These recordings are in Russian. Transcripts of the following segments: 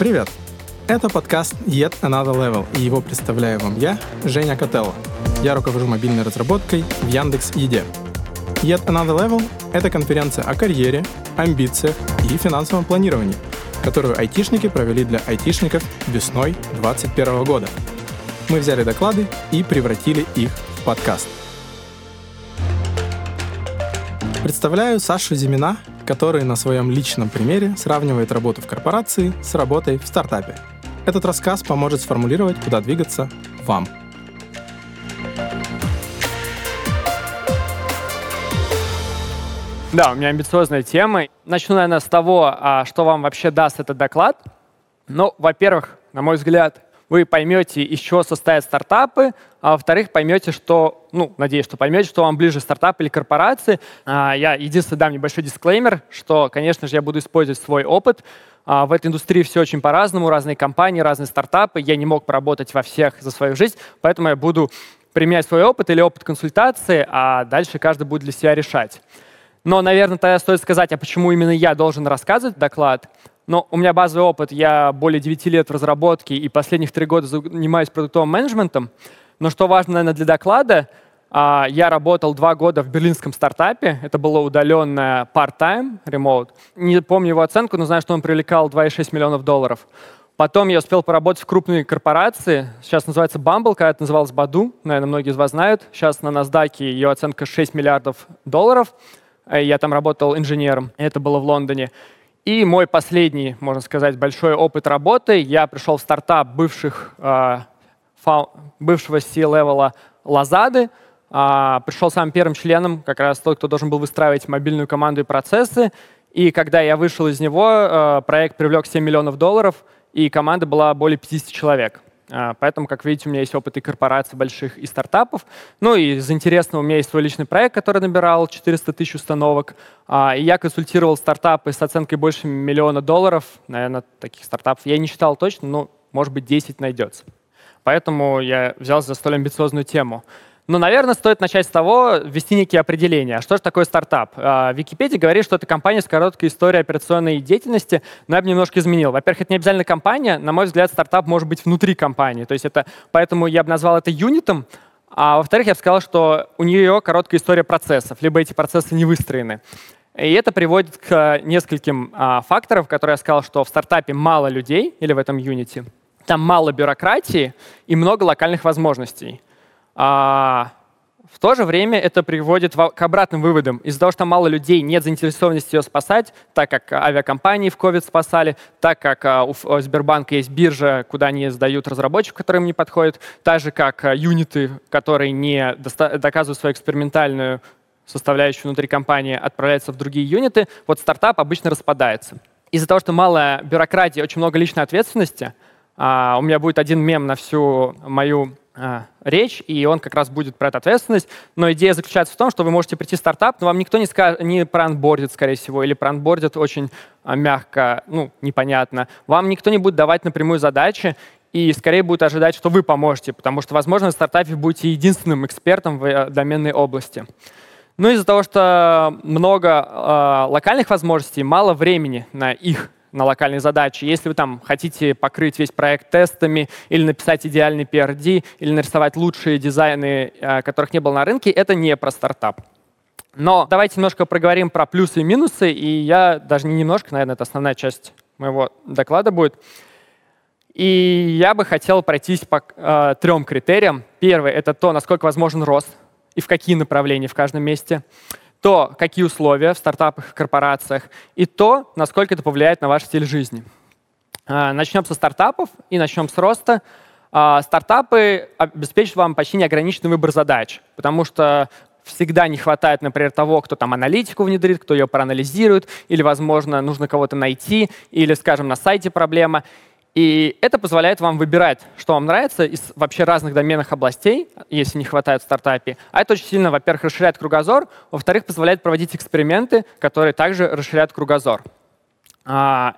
Привет! Это подкаст Yet Another Level, и его представляю вам я, Женя Котелло. Я руковожу мобильной разработкой в Яндекс Еде. Yet Another Level — это конференция о карьере, амбициях и финансовом планировании, которую айтишники провели для айтишников весной 2021 года. Мы взяли доклады и превратили их в подкаст. Представляю Сашу Зимина, который на своем личном примере сравнивает работу в корпорации с работой в стартапе. Этот рассказ поможет сформулировать, куда двигаться вам. Да, у меня амбициозная тема. Начну, наверное, с того, а, что вам вообще даст этот доклад. Ну, во-первых, на мой взгляд, вы поймете, из чего состоят стартапы, а во-вторых, поймете, что, ну, надеюсь, что поймете, что вам ближе стартап или корпорации. А, я единственное дам небольшой дисклеймер, что, конечно же, я буду использовать свой опыт. А, в этой индустрии все очень по-разному, разные компании, разные стартапы. Я не мог поработать во всех за свою жизнь, поэтому я буду применять свой опыт или опыт консультации, а дальше каждый будет для себя решать. Но, наверное, тогда стоит сказать, а почему именно я должен рассказывать доклад. Но у меня базовый опыт, я более 9 лет в разработке и последних 3 года занимаюсь продуктовым менеджментом. Но что важно, наверное, для доклада, а, я работал два года в берлинском стартапе. Это было удаленное part-time, remote. Не помню его оценку, но знаю, что он привлекал 2,6 миллионов долларов. Потом я успел поработать в крупной корпорации. Сейчас называется Bumble, когда это называлось Badu. Наверное, многие из вас знают. Сейчас на NASDAQ ее оценка 6 миллиардов долларов. Э, я там работал инженером. Это было в Лондоне. И мой последний, можно сказать, большой опыт работы. Я пришел в стартап бывших, фау, бывшего C-левела Лазады. Э, пришел самым первым членом, как раз тот, кто должен был выстраивать мобильную команду и процессы. И когда я вышел из него, э, проект привлек 7 миллионов долларов, и команда была более 50 человек. А, поэтому, как видите, у меня есть опыт и корпораций больших, и стартапов. Ну и из интересного у меня есть свой личный проект, который набирал 400 тысяч установок. А, и я консультировал стартапы с оценкой больше миллиона долларов. Наверное, таких стартапов я не считал точно, но, может быть, 10 найдется. Поэтому я взялся за столь амбициозную тему. Ну, наверное, стоит начать с того, ввести некие определения. Что же такое стартап? А, Википедия говорит, что это компания с короткой историей операционной деятельности, но я бы немножко изменил. Во-первых, это не обязательно компания. На мой взгляд, стартап может быть внутри компании. То есть это, поэтому я бы назвал это юнитом, а во-вторых, я бы сказал, что у нее короткая история процессов, либо эти процессы не выстроены. И это приводит к нескольким а, факторам, которые я сказал, что в стартапе мало людей, или в этом юнити, там мало бюрократии и много локальных возможностей. А, в то же время это приводит к обратным выводам. Из-за того, что мало людей, нет заинтересованности ее спасать, так как авиакомпании в COVID спасали, так как а, у Сбербанка есть биржа, куда они сдают разработчиков, которым не подходит, так же как а, юниты, которые не доказывают свою экспериментальную составляющую внутри компании, отправляются в другие юниты, вот стартап обычно распадается. Из-за того, что мало бюрократии, очень много личной ответственности, у меня будет один мем на всю мою а, речь, и он как раз будет про эту ответственность. Но идея заключается в том, что вы можете прийти в стартап, но вам никто не, скажет, не проанбордит, скорее всего, или проанбордит очень а, мягко, ну, непонятно. Вам никто не будет давать напрямую задачи, и скорее будет ожидать, что вы поможете, потому что, возможно, в стартапе будете единственным экспертом в э, доменной области. Ну, из-за того, что много э, локальных возможностей, мало времени на их на локальные задачи. Если вы там хотите покрыть весь проект тестами или написать идеальный PRD, или нарисовать лучшие дизайны, э, которых не было на рынке, это не про стартап. Но давайте немножко проговорим про плюсы и минусы, и я даже не немножко, наверное, это основная часть моего доклада будет. И я бы хотел пройтись по э, трем критериям. Первый — это то, насколько возможен рост и в какие направления в каждом месте то, какие условия в стартапах и корпорациях, и то, насколько это повлияет на ваш стиль жизни. А, начнем со стартапов и начнем с роста. А, стартапы обеспечат вам почти неограниченный выбор задач, потому что всегда не хватает, например, того, кто там аналитику внедрит, кто ее проанализирует, или, возможно, нужно кого-то найти, или, скажем, на сайте проблема. И это позволяет вам выбирать, что вам нравится из вообще разных доменных областей, если не хватает в стартапе. А это очень сильно, во-первых, расширяет кругозор, во-вторых, позволяет проводить эксперименты, которые также расширяют кругозор. А,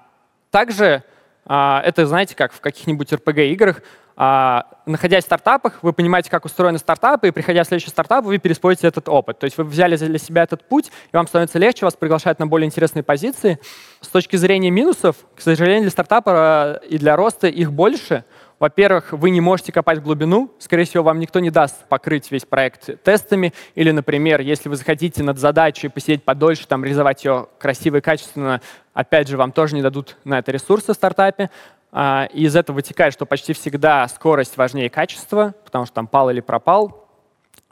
также а, это, знаете, как в каких-нибудь RPG-играх, находясь в стартапах, вы понимаете, как устроены стартапы, и приходя в следующий стартап, вы переспорите этот опыт. То есть вы взяли для себя этот путь, и вам становится легче, вас приглашают на более интересные позиции. С точки зрения минусов, к сожалению, для стартапа э, и для роста их больше. Во-первых, вы не можете копать в глубину. Скорее всего, вам никто не даст покрыть весь проект тестами. Или, например, если вы захотите над задачей посидеть подольше, там, реализовать ее красиво и качественно, опять же, вам тоже не дадут на это ресурсы в стартапе. А, и из этого вытекает, что почти всегда скорость важнее качества, потому что там пал или пропал.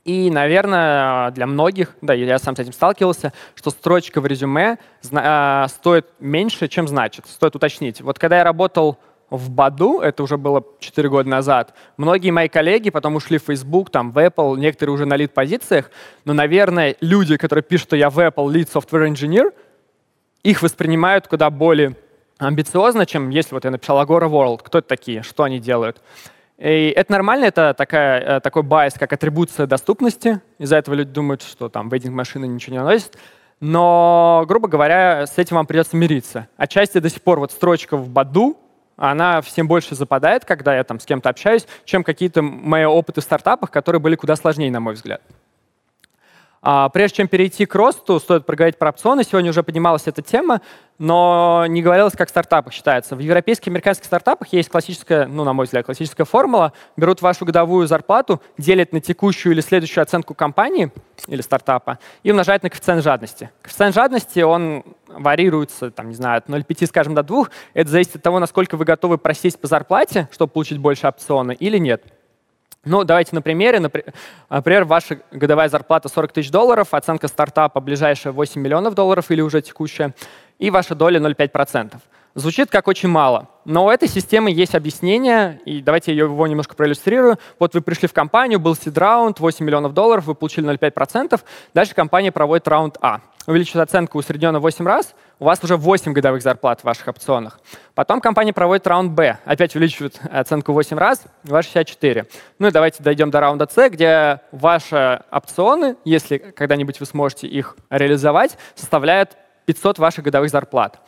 И, наверное, для многих, да, я сам с этим сталкивался, что строчка в резюме а, стоит меньше, чем значит. Стоит уточнить. Вот когда я работал в Баду, это уже было 4 года назад, многие мои коллеги потом ушли в Facebook, там, в Apple, некоторые уже на лид-позициях, но, наверное, люди, которые пишут, что я в Apple lead software engineer, их воспринимают куда более амбициозно, чем если вот я написал Agora World. Кто это такие? Что они делают? И это нормально, это такая, э, такой байс, как атрибуция доступности. Из-за этого люди думают, что там вейдинг машины ничего не носит. Но, грубо говоря, с этим вам придется мириться. Отчасти до сих пор вот строчка в Баду, она всем больше западает, когда я там с кем-то общаюсь, чем какие-то мои опыты в стартапах, которые были куда сложнее, на мой взгляд. А, прежде чем перейти к росту, стоит проговорить про опционы. Сегодня уже поднималась эта тема, но не говорилось, как в стартапах считается. В европейских и американских стартапах есть классическая, ну, на мой взгляд, классическая формула. Берут вашу годовую зарплату, делят на текущую или следующую оценку компании или стартапа и умножают на коэффициент жадности. Коэффициент жадности, он варьируется, там, не знаю, от 0,5, скажем, до 2. Это зависит от того, насколько вы готовы просесть по зарплате, чтобы получить больше опциона, или нет. Ну, давайте на примере. Например, ваша годовая зарплата 40 тысяч долларов, оценка стартапа ближайшая 8 миллионов долларов или уже текущая, и ваша доля 0,5%. Звучит как очень мало, но у этой системы есть объяснение, и давайте я его немножко проиллюстрирую. Вот вы пришли в компанию, был сид-раунд, 8 миллионов долларов, вы получили 0,5%, дальше компания проводит раунд А. Увеличивает оценку усредненно 8 раз, у вас уже 8 годовых зарплат в ваших опционах. Потом компания проводит раунд Б, опять увеличивает оценку 8 раз, вас 64. Ну и давайте дойдем до раунда С, где ваши опционы, если когда-нибудь вы сможете их реализовать, составляют 500 ваших годовых зарплат.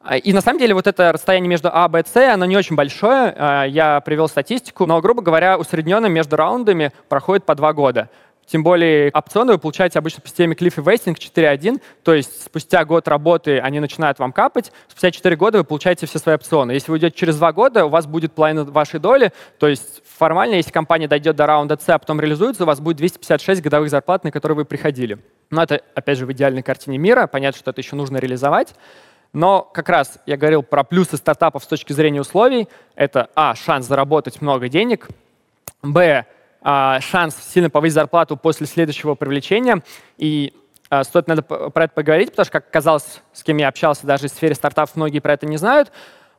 А, и на самом деле вот это расстояние между А, Б, С, оно не очень большое. А, я привел статистику, но, грубо говоря, усредненно между раундами проходит по два года. Тем более опционы вы получаете обычно по системе Cliff и Wasting 4.1, то есть спустя год работы они начинают вам капать, спустя 4 года вы получаете все свои опционы. Если вы идете через 2 года, у вас будет половина вашей доли, то есть формально, если компания дойдет до раунда С, а потом реализуется, у вас будет 256 годовых зарплат, на которые вы приходили. Но это, опять же, в идеальной картине мира. Понятно, что это еще нужно реализовать. Но как раз я говорил про плюсы стартапов с точки зрения условий. Это, а, шанс заработать много денег, б, шанс сильно повысить зарплату после следующего привлечения. И а, стоит надо про это поговорить, потому что, как оказалось, с кем я общался, даже в сфере стартапов многие про это не знают.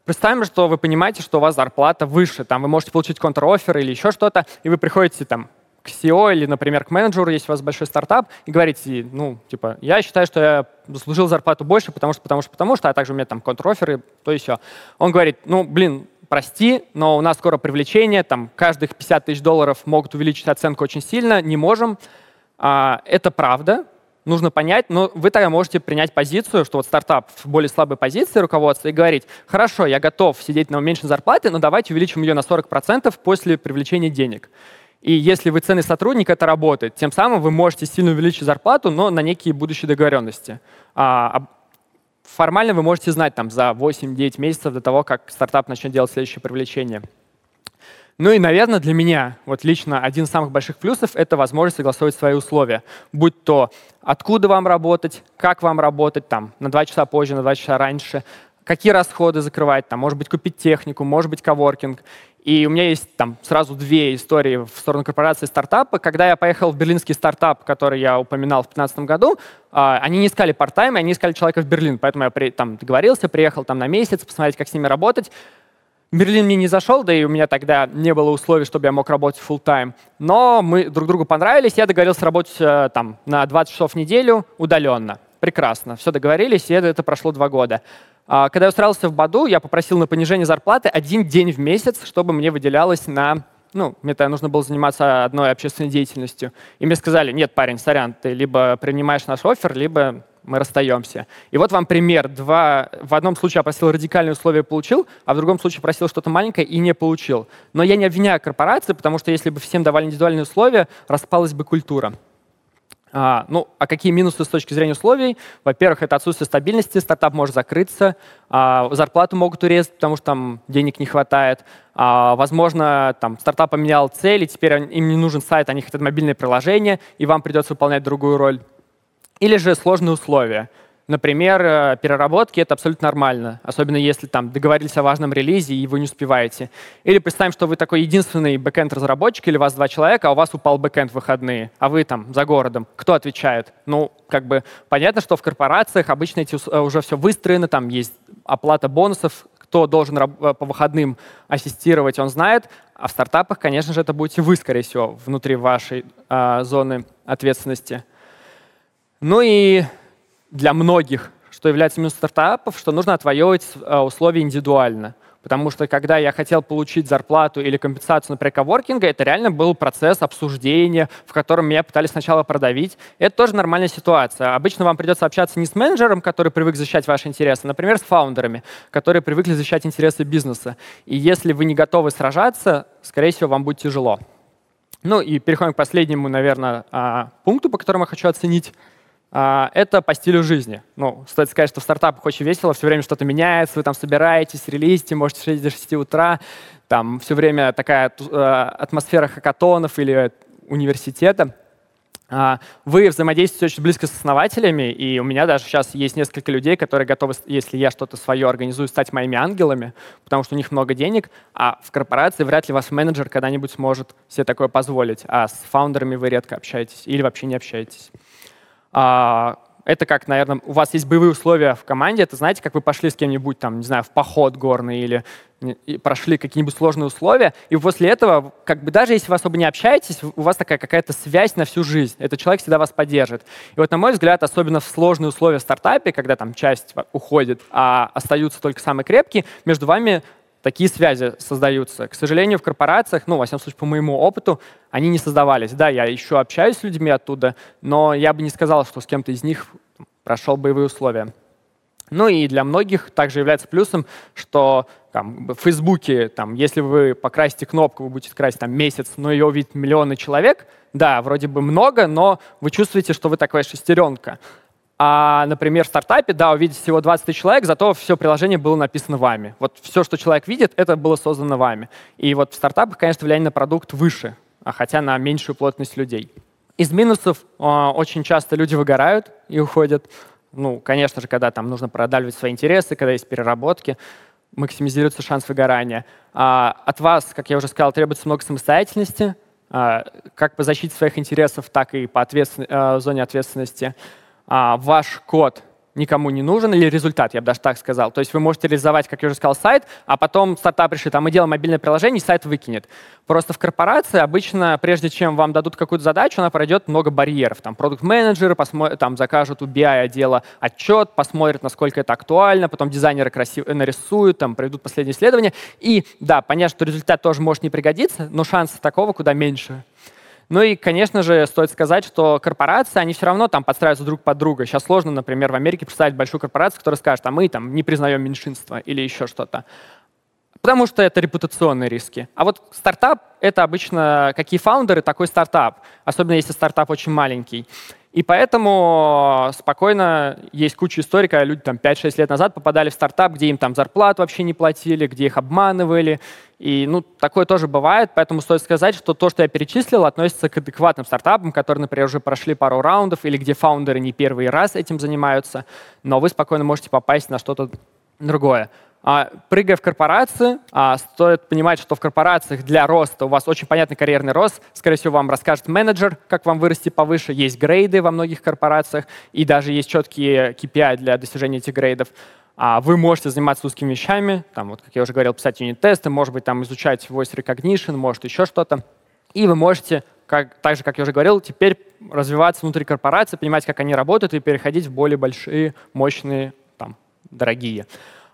Представим, что вы понимаете, что у вас зарплата выше, там вы можете получить контр-оффер или еще что-то, и вы приходите там к SEO или, например, к менеджеру, если у вас большой стартап, и говорите, ну, типа, я считаю, что я заслужил зарплату больше, потому что, потому что, потому что, а также у меня там контр-офферы, то все. Он говорит, ну, блин, прости, но у нас скоро привлечение, там каждых 50 тысяч долларов могут увеличить оценку очень сильно, не можем. А, это правда, нужно понять, но вы тогда можете принять позицию, что вот стартап в более слабой позиции руководства и говорить, хорошо, я готов сидеть на уменьшенной зарплате, но давайте увеличим ее на 40% после привлечения денег. И если вы ценный сотрудник, это работает. Тем самым вы можете сильно увеличить зарплату, но на некие будущие договоренности. А, формально вы можете знать там, за 8-9 месяцев до того, как стартап начнет делать следующее привлечение. Ну и, наверное, для меня вот лично один из самых больших плюсов — это возможность согласовывать свои условия. Будь то откуда вам работать, как вам работать, там, на два часа позже, на два часа раньше, какие расходы закрывать, там, может быть, купить технику, может быть, коворкинг. И у меня есть там сразу две истории в сторону корпорации стартапа. Когда я поехал в берлинский стартап, который я упоминал в 2015 году, а, они не искали парт-тайм, они искали человека в Берлин. Поэтому я там договорился, приехал там на месяц, посмотреть, как с ними работать. Берлин мне не зашел, да и у меня тогда не было условий, чтобы я мог работать full time. Но мы друг другу понравились, я договорился работать э, там на 20 часов в неделю удаленно. Прекрасно, все договорились, и это прошло два года. А, когда я устраивался в Баду, я попросил на понижение зарплаты один день в месяц, чтобы мне выделялось на... Ну, мне тогда нужно было заниматься одной общественной деятельностью. И мне сказали, нет, парень, сорян, ты либо принимаешь наш офер, либо мы расстаемся. И вот вам пример. Два, в одном случае я просил радикальные условия, получил, а в другом случае просил что-то маленькое и не получил. Но я не обвиняю корпорации, потому что если бы всем давали индивидуальные условия, распалась бы культура. А, ну, а какие минусы с точки зрения условий? Во-первых, это отсутствие стабильности, стартап может закрыться, а, зарплату могут урезать, потому что там денег не хватает. А, возможно, там, стартап поменял цель, и теперь им не нужен сайт, они хотят мобильное приложение, и вам придется выполнять другую роль. Или же сложные условия. Например, э, переработки — это абсолютно нормально, особенно если там договорились о важном релизе, и вы не успеваете. Или представим, что вы такой единственный бэкэнд-разработчик, или вас два человека, а у вас упал бэкэнд в выходные, а вы там за городом. Кто отвечает? Ну, как бы понятно, что в корпорациях обычно эти э, уже все выстроено, там есть оплата бонусов, кто должен э, по выходным ассистировать, он знает. А в стартапах, конечно же, это будете вы, скорее всего, внутри вашей э, зоны ответственности. Ну и для многих, что является минусом стартапов, что нужно отвоевывать э, условия индивидуально. Потому что когда я хотел получить зарплату или компенсацию, например, коворкинга, это реально был процесс обсуждения, в котором меня пытались сначала продавить. Это тоже нормальная ситуация. Обычно вам придется общаться не с менеджером, который привык защищать ваши интересы, а, например, с фаундерами, которые привыкли защищать интересы бизнеса. И если вы не готовы сражаться, скорее всего, вам будет тяжело. Ну и переходим к последнему, наверное, а, пункту, по которому я хочу оценить это по стилю жизни. Ну, стоит сказать, что в стартапах очень весело, все время что-то меняется, вы там собираетесь, релизите, можете сидеть до 6 утра, там все время такая э, атмосфера хакатонов или университета. А, вы взаимодействуете очень близко с основателями, и у меня даже сейчас есть несколько людей, которые готовы, если я что-то свое организую, стать моими ангелами, потому что у них много денег, а в корпорации вряд ли ваш менеджер когда-нибудь сможет себе такое позволить, а с фаундерами вы редко общаетесь или вообще не общаетесь. А, это как, наверное, у вас есть боевые условия в команде, это знаете, как вы пошли с кем-нибудь, там, не знаю, в поход горный или прошли какие-нибудь сложные условия, и после этого, как бы даже если вы особо не общаетесь, у вас такая какая-то связь на всю жизнь. Этот человек всегда вас поддержит. И вот, на мой взгляд, особенно в сложные условия в стартапе, когда там часть уходит, а остаются только самые крепкие, между вами такие связи создаются. К сожалению, в корпорациях, ну, во всяком случае, по моему опыту, они не создавались. Да, я еще общаюсь с людьми оттуда, но я бы не сказал, что с кем-то из них прошел боевые условия. Ну и для многих также является плюсом, что там, в Фейсбуке, там, если вы покрасите кнопку, вы будете красить там, месяц, но ее увидит миллионы человек, да, вроде бы много, но вы чувствуете, что вы такая шестеренка. А, например, в стартапе, да, увидеть всего 20 тысяч человек, зато все приложение было написано вами. Вот все, что человек видит, это было создано вами. И вот в стартапах, конечно, влияние на продукт выше, а хотя на меньшую плотность людей. Из минусов э, очень часто люди выгорают и уходят. Ну, конечно же, когда там нужно продавливать свои интересы, когда есть переработки, максимизируется шанс выгорания. А от вас, как я уже сказал, требуется много самостоятельности, а, как по защите своих интересов, так и по ответствен... э, зоне ответственности а, ваш код никому не нужен, или результат, я бы даже так сказал. То есть вы можете реализовать, как я уже сказал, сайт, а потом стартап решит, а мы делаем мобильное приложение, и сайт выкинет. Просто в корпорации обычно, прежде чем вам дадут какую-то задачу, она пройдет много барьеров. Там продукт-менеджеры там закажут у BI отдела отчет, посмотрят, насколько это актуально, потом дизайнеры красиво нарисуют, там проведут последние исследования. И да, понятно, что результат тоже может не пригодиться, но шансы такого куда меньше. Ну и, конечно же, стоит сказать, что корпорации, они все равно там подстраиваются друг под друга. Сейчас сложно, например, в Америке представить большую корпорацию, которая скажет, а мы там не признаем меньшинство или еще что-то. Потому что это репутационные риски. А вот стартап — это обычно какие фаундеры, такой стартап. Особенно если стартап очень маленький. И поэтому спокойно есть куча историй, когда люди там 5-6 лет назад попадали в стартап, где им там зарплату вообще не платили, где их обманывали. И ну, такое тоже бывает, поэтому стоит сказать, что то, что я перечислил, относится к адекватным стартапам, которые, например, уже прошли пару раундов или где фаундеры не первый раз этим занимаются, но вы спокойно можете попасть на что-то другое. А, прыгая в корпорации, а, стоит понимать, что в корпорациях для роста у вас очень понятный карьерный рост. Скорее всего, вам расскажет менеджер, как вам вырасти повыше. Есть грейды во многих корпорациях, и даже есть четкие KPI для достижения этих грейдов. А вы можете заниматься узкими вещами, там, вот, как я уже говорил, писать юнит-тесты, может быть, там, изучать voice recognition, может, еще что-то. И вы можете, как, так же, как я уже говорил, теперь развиваться внутри корпорации, понимать, как они работают, и переходить в более большие, мощные, там, дорогие.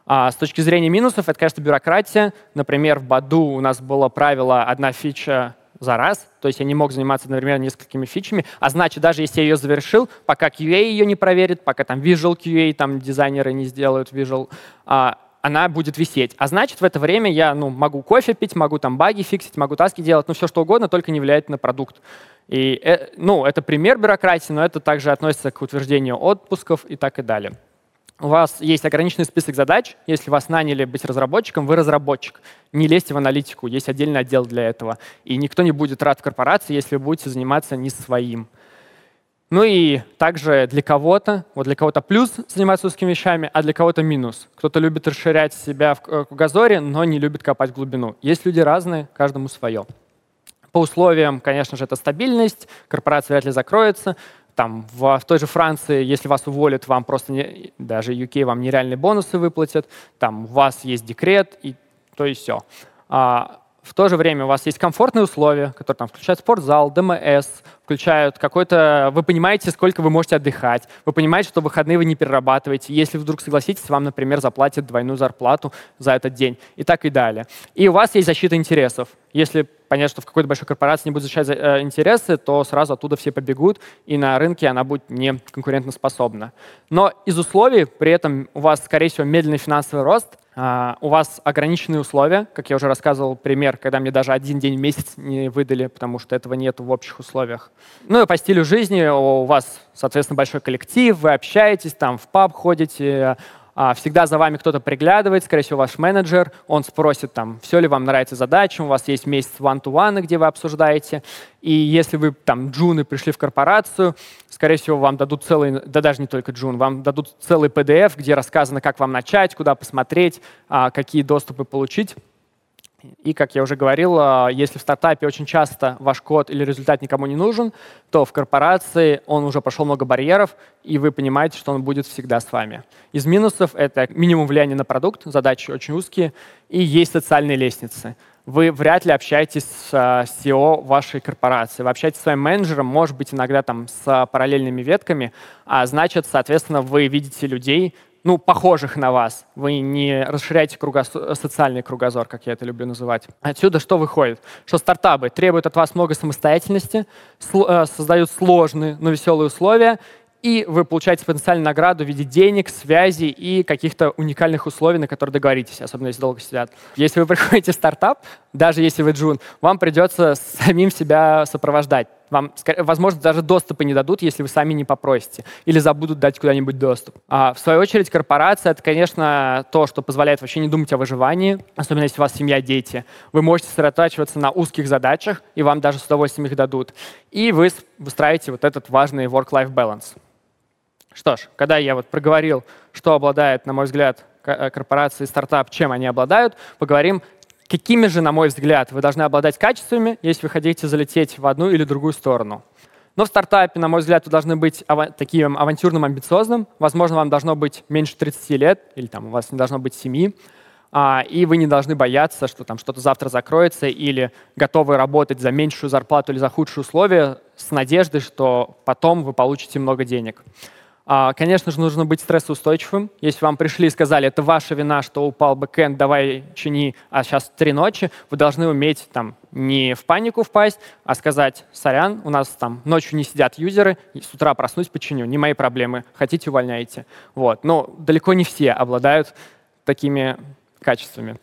А с точки зрения минусов, это, конечно, бюрократия. Например, в Баду у нас было правило «одна фича за раз, то есть я не мог заниматься, например, несколькими фичами, а значит, даже если я ее завершил, пока QA ее не проверит, пока там Visual QA, там дизайнеры не сделают Visual, а, она будет висеть. А значит, в это время я ну, могу кофе пить, могу там баги фиксить, могу таски делать, ну все что угодно, только не влияет на продукт. И, э, ну, это пример бюрократии, но это также относится к утверждению отпусков и так и далее. У вас есть ограниченный список задач. Если вас наняли быть разработчиком, вы разработчик. Не лезьте в аналитику, есть отдельный отдел для этого. И никто не будет рад корпорации, если вы будете заниматься не своим. Ну и также для кого-то, вот для кого-то плюс заниматься узкими вещами, а для кого-то минус. Кто-то любит расширять себя в э, кругозоре, но не любит копать глубину. Есть люди разные, каждому свое. По условиям, конечно же, это стабильность, корпорация вряд ли закроется. Там в, в той же Франции, если вас уволят, вам просто не, даже UK вам нереальные бонусы выплатят. Там у вас есть декрет и то и все. А, в то же время у вас есть комфортные условия, которые там включают спортзал, ДМС, включают какой-то... Вы понимаете, сколько вы можете отдыхать. Вы понимаете, что выходные вы не перерабатываете. Если вдруг согласитесь, вам, например, заплатят двойную зарплату за этот день и так и далее. И у вас есть защита интересов. Если понятно, что в какой-то большой корпорации не будет защищать э, интересы, то сразу оттуда все побегут, и на рынке она будет не конкурентоспособна. Но из условий при этом у вас, скорее всего, медленный финансовый рост, Uh, у вас ограниченные условия, как я уже рассказывал пример, когда мне даже один день в месяц не выдали, потому что этого нет в общих условиях. Ну и по стилю жизни у вас, соответственно, большой коллектив, вы общаетесь, там в паб ходите, а, всегда за вами кто-то приглядывает, скорее всего, ваш менеджер, он спросит, там, все ли вам нравится задача, у вас есть месяц one-to-one, где вы обсуждаете, и если вы там джуны пришли в корпорацию, скорее всего, вам дадут целый, да даже не только джун, вам дадут целый PDF, где рассказано, как вам начать, куда посмотреть, а, какие доступы получить. И, как я уже говорил, а, если в стартапе очень часто ваш код или результат никому не нужен, то в корпорации он уже прошел много барьеров, и вы понимаете, что он будет всегда с вами. Из минусов это минимум влияния на продукт, задачи очень узкие, и есть социальные лестницы. Вы вряд ли общаетесь с SEO а, вашей корпорации. Вы общаетесь с своим менеджером, может быть, иногда там с параллельными ветками, а значит, соответственно, вы видите людей, ну, похожих на вас. Вы не расширяете кругос... социальный кругозор, как я это люблю называть. Отсюда что выходит? Что стартапы требуют от вас много самостоятельности. Э, создают сложные, но веселые условия, и вы получаете потенциальную награду в виде денег, связи и каких-то уникальных условий, на которые договоритесь, особенно если долго сидят. Если вы приходите в стартап, даже если вы джун, вам придется самим себя сопровождать. Вам, возможно, даже доступа не дадут, если вы сами не попросите, или забудут дать куда-нибудь доступ. А в свою очередь, корпорация — это, конечно, то, что позволяет вообще не думать о выживании, особенно если у вас семья, дети. Вы можете сосредотачиваться на узких задачах, и вам даже с удовольствием их дадут. И вы выстраиваете вот этот важный work-life balance. Что ж, когда я вот проговорил, что обладает, на мой взгляд, э, корпорации, стартап, чем они обладают, поговорим, какими же, на мой взгляд, вы должны обладать качествами, если вы хотите залететь в одну или другую сторону. Но в стартапе, на мой взгляд, вы должны быть ава- таким авантюрным, амбициозным. Возможно, вам должно быть меньше 30 лет, или там у вас не должно быть семьи. А, и вы не должны бояться, что там что-то завтра закроется, или готовы работать за меньшую зарплату или за худшие условия с надеждой, что потом вы получите много денег. А, конечно же, нужно быть стрессоустойчивым. Если вам пришли и сказали, это ваша вина, что упал бэкэнд, давай чини, а сейчас три ночи, вы должны уметь там не в панику впасть, а сказать, сорян, у нас там ночью не сидят юзеры, с утра проснусь, починю, не мои проблемы, хотите, увольняйте. Вот. Но далеко не все обладают такими качествами.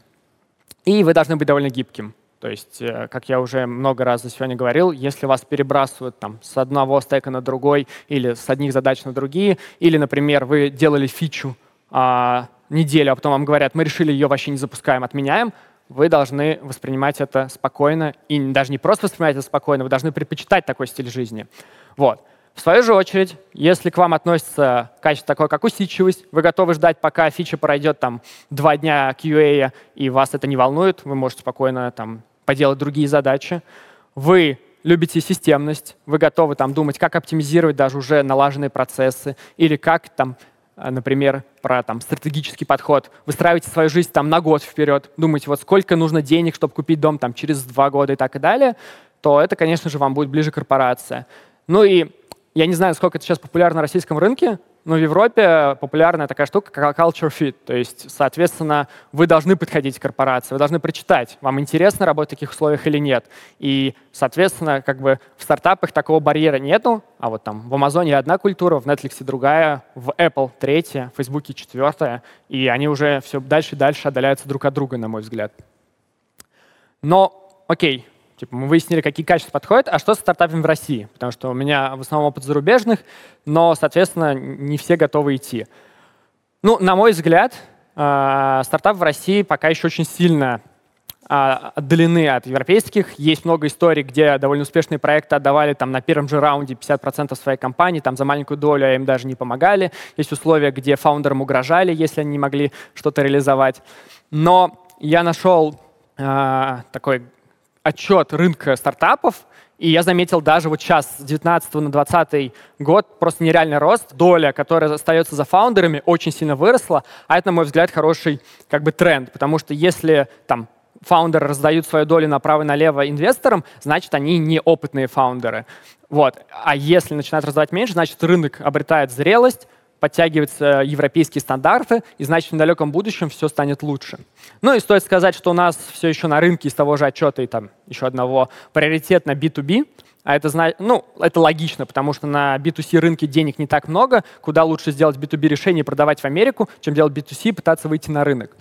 И вы должны быть довольно гибким. То есть, э, как я уже много раз за сегодня говорил, если вас перебрасывают там, с одного стека на другой или с одних задач на другие, или, например, вы делали фичу а, неделю, а потом вам говорят, мы решили ее вообще не запускаем, отменяем, вы должны воспринимать это спокойно, и даже не просто воспринимать это спокойно, вы должны предпочитать такой стиль жизни. Вот. В свою же очередь, если к вам относится качество такое, как усидчивость, вы готовы ждать, пока фича пройдет там два дня QA, и вас это не волнует, вы можете спокойно там поделать другие задачи. Вы любите системность, вы готовы там думать, как оптимизировать даже уже налаженные процессы или как там э, например, про там, стратегический подход, выстраиваете свою жизнь там, на год вперед, думаете, вот сколько нужно денег, чтобы купить дом там, через два года и так и далее, то это, конечно же, вам будет ближе корпорация. Ну и я не знаю, сколько это сейчас популярно на российском рынке, Но в Европе популярная такая штука, как culture fit. То есть, соответственно, вы должны подходить к корпорации, вы должны прочитать, вам интересно работать в таких условиях или нет. И, соответственно, как бы в стартапах такого барьера нету, а вот там в Амазоне одна культура, в Netflix другая, в Apple третья, в Facebook четвертая, и они уже все дальше и дальше отдаляются друг от друга, на мой взгляд. Но, окей, Типа мы выяснили, какие качества подходят, а что с стартапами в России? Потому что у меня в основном опыт зарубежных, но, соответственно, не все готовы идти. Ну, на мой взгляд, э, стартапы в России пока еще очень сильно э, отдалены от европейских. Есть много историй, где довольно успешные проекты отдавали там, на первом же раунде 50% своей компании, там, за маленькую долю а им даже не помогали. Есть условия, где фаундерам угрожали, если они не могли что-то реализовать. Но я нашел э, такой отчет рынка стартапов, и я заметил даже вот сейчас, с 19 на 20 год, просто нереальный рост. Доля, которая остается за фаундерами, очень сильно выросла. А это, на мой взгляд, хороший как бы тренд. Потому что если там фаундеры раздают свою долю направо и налево инвесторам, значит, они неопытные фаундеры. Вот. А если начинают раздавать меньше, значит, рынок обретает зрелость, подтягиваются европейские стандарты, и значит в недалеком будущем все станет лучше. Ну и стоит сказать, что у нас все еще на рынке из того же отчета и там еще одного приоритет на B2B, а это, ну, это логично, потому что на B2C рынке денег не так много. Куда лучше сделать B2B решение и продавать в Америку, чем делать B2C и пытаться выйти на рынок.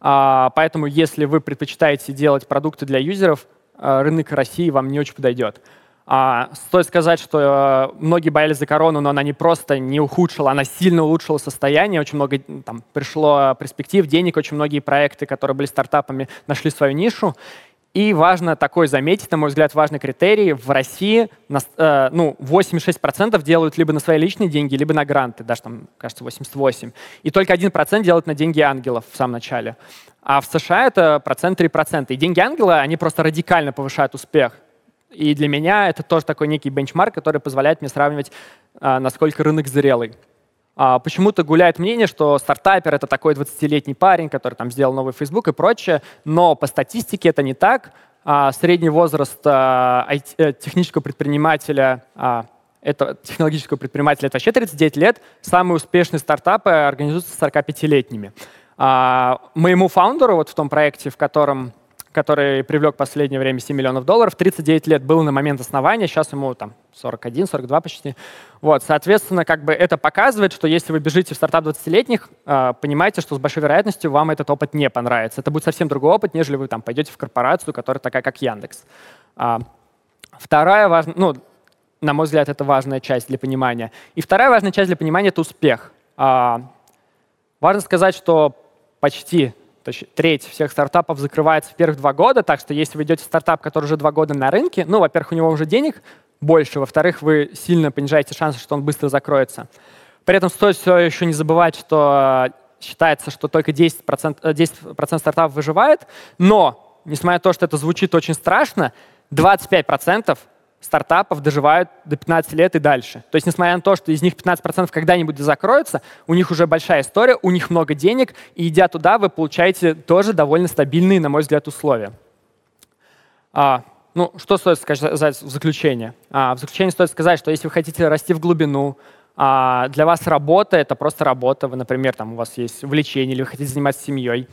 А, поэтому если вы предпочитаете делать продукты для юзеров, а, рынок России вам не очень подойдет. А, стоит сказать, что э, многие боялись за корону, но она не просто не ухудшила, она сильно улучшила состояние. Очень много там, пришло перспектив, денег, очень многие проекты, которые были стартапами, нашли свою нишу. И важно такой заметить, на мой взгляд, важный критерий. В России э, ну, 86% делают либо на свои личные деньги, либо на гранты, даже там, кажется, 88%. И только 1% делают на деньги ангелов в самом начале. А в США это процент 3%. И деньги ангела, они просто радикально повышают успех. И для меня это тоже такой некий бенчмарк, который позволяет мне сравнивать, а, насколько рынок зрелый. А, почему-то гуляет мнение, что стартапер — это такой 20-летний парень, который там сделал новый Facebook и прочее, но по статистике это не так. А, средний возраст э, технического предпринимателя это технологического предпринимателя это вообще 39 лет. Самые успешные стартапы организуются 45-летними. Моему фаундеру вот в том проекте, в котором который привлек в последнее время 7 миллионов долларов, 39 лет был на момент основания, сейчас ему там 41, 42 почти. Вот, соответственно, как бы это показывает, что если вы бежите в стартап 20-летних, э, понимаете, что с большой вероятностью вам этот опыт не понравится. Это будет совсем другой опыт, нежели вы там пойдете в корпорацию, которая такая, как Яндекс. А, вторая важная, ну, на мой взгляд, это важная часть для понимания. И вторая важная часть для понимания — это успех. А, важно сказать, что почти треть всех стартапов закрывается в первых два года, так что если вы идете в стартап, который уже два года на рынке, ну, во-первых, у него уже денег больше, во-вторых, вы сильно понижаете шансы, что он быстро закроется. При этом стоит все еще не забывать, что считается, что только 10%, 10 э, стартапов выживает, но, несмотря на то, что это звучит очень страшно, 25% стартапов доживают до 15 лет и дальше. То есть, несмотря на то, что из них 15% когда-нибудь закроются, у них уже большая история, у них много денег, и идя туда, вы получаете тоже довольно стабильные, на мой взгляд, условия. А, ну, что стоит сказать в заключение? А, в заключение стоит сказать, что если вы хотите расти в глубину, а, для вас работа — это просто работа. Вы, например, там, у вас есть увлечение, или вы хотите заниматься семьей,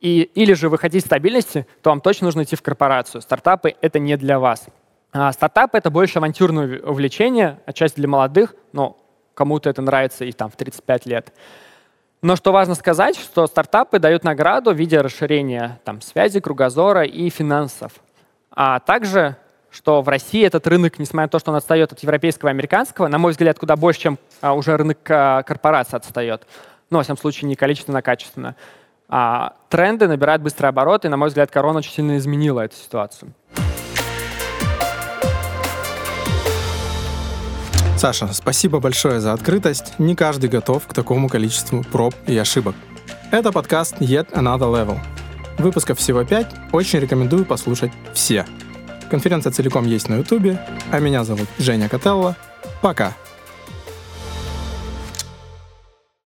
и, или же вы хотите стабильности, то вам точно нужно идти в корпорацию. Стартапы — это не для вас. А стартапы — это больше авантюрное увлечение, отчасти для молодых, но кому-то это нравится и там в 35 лет. Но что важно сказать, что стартапы дают награду в виде расширения там, связи, кругозора и финансов. А также, что в России этот рынок, несмотря на то, что он отстает от европейского и американского, на мой взгляд, куда больше, чем а, уже рынок а, корпораций отстает. Ну, во всяком случае, не количественно, а качественно. А, тренды набирают быстрый оборот, и, на мой взгляд, корона очень сильно изменила эту ситуацию. Саша, спасибо большое за открытость. Не каждый готов к такому количеству проб и ошибок. Это подкаст Yet Another Level. Выпусков всего 5, очень рекомендую послушать все. Конференция целиком есть на Ютубе, а меня зовут Женя Котелло. Пока!